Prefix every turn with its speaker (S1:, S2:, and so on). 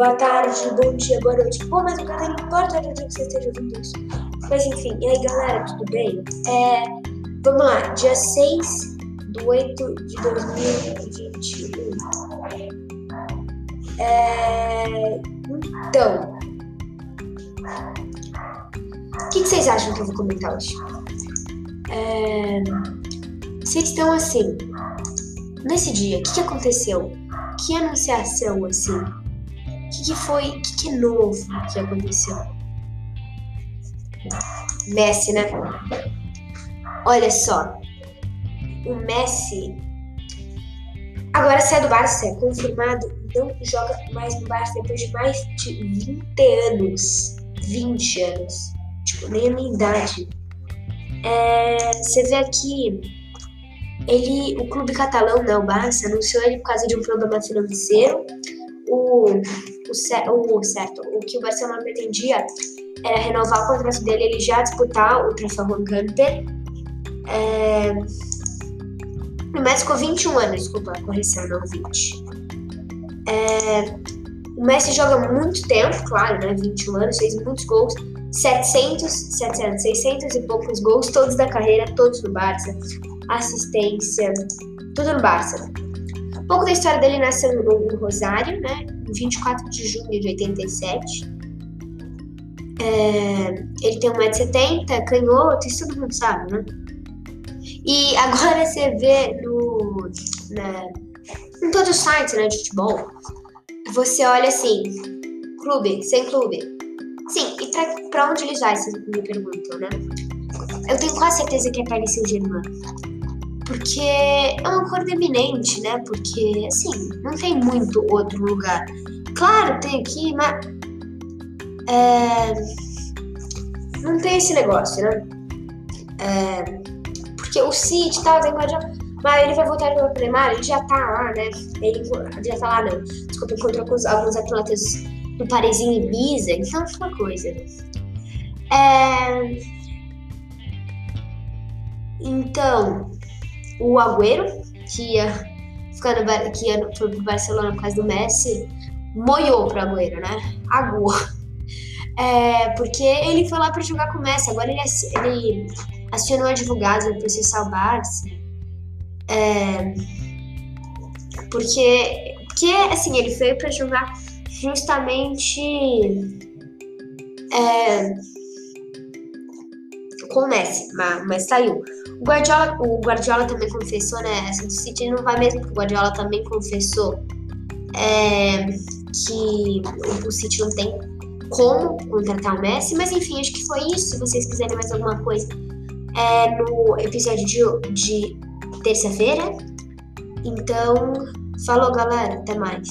S1: boa tarde, bom dia, boa noite. Bom, mas o cara não importa onde que você esteja ouvindo isso. Mas enfim, e aí galera, tudo bem? É, vamos lá, dia 6 do 8 de 2021. É, então, o que, que, vocês acham que eu vou comentar hoje? É, vocês estão assim, nesse dia, o que, que aconteceu? Que anunciação assim? O que, que foi? O que, que é novo que aconteceu? Messi, né? Olha só. O Messi. Agora sai do Barça, é confirmado. Não joga mais no Barça depois de mais de 20 anos. 20 anos. Tipo, nem a minha idade. É, você vê aqui. Ele, o clube catalão, né, o Barça, anunciou ele por causa de um problema financeiro. O, o, o certo, o que o Barcelona pretendia era renovar o contrato dele, ele já disputar o troféu Camper. É... O Messi ficou 21 anos, desculpa, correção, não 20. É... O Messi joga muito tempo, claro, né? 21 anos, fez muitos gols. 700, 700, 600 e poucos gols, todos da carreira, todos no Barça. Assistência, tudo no Barça. Um pouco da história dele nasceu no Rosário, né? Em 24 de junho de 87. É, ele tem 1,70m, canhoto, isso todo mundo sabe, né? E agora você vê no, na, em todos os sites né, de futebol, você olha assim, clube, sem clube. Sim, e pra, pra onde eles vão, vocês me perguntam, né? Eu tenho quase certeza que é Paris Saint-Germain. Porque é uma cor eminente, né? Porque, assim, não tem muito outro lugar. Claro, tem aqui, mas é, não tem esse negócio, né? É, porque o City tá, tem mas ele vai voltar no Neymar, ele já tá lá, né? Ele já tá lá, não. Desculpa, encontrou com alguns atletas no Parisinho e Ibiza, então é uma coisa. É... Então, o Agüero, que ia ficar no, que ia, foi pro Barcelona por causa do Messi, moiou pro Agüero, né? Aguou. É, porque ele foi lá para jogar com o Messi, agora ele, ele acionou advogado para processar o Barça. É, porque, porque, assim, ele foi para jogar justamente é, com o Messi, mas, mas saiu. O Guardiola, o Guardiola também confessou, né? Essa do City não vai mesmo, porque o Guardiola também confessou é, que o City não tem como contratar o Messi, mas enfim, acho que foi isso. Se vocês quiserem mais alguma coisa, é no episódio de, de terça-feira. Então, falou galera, até mais.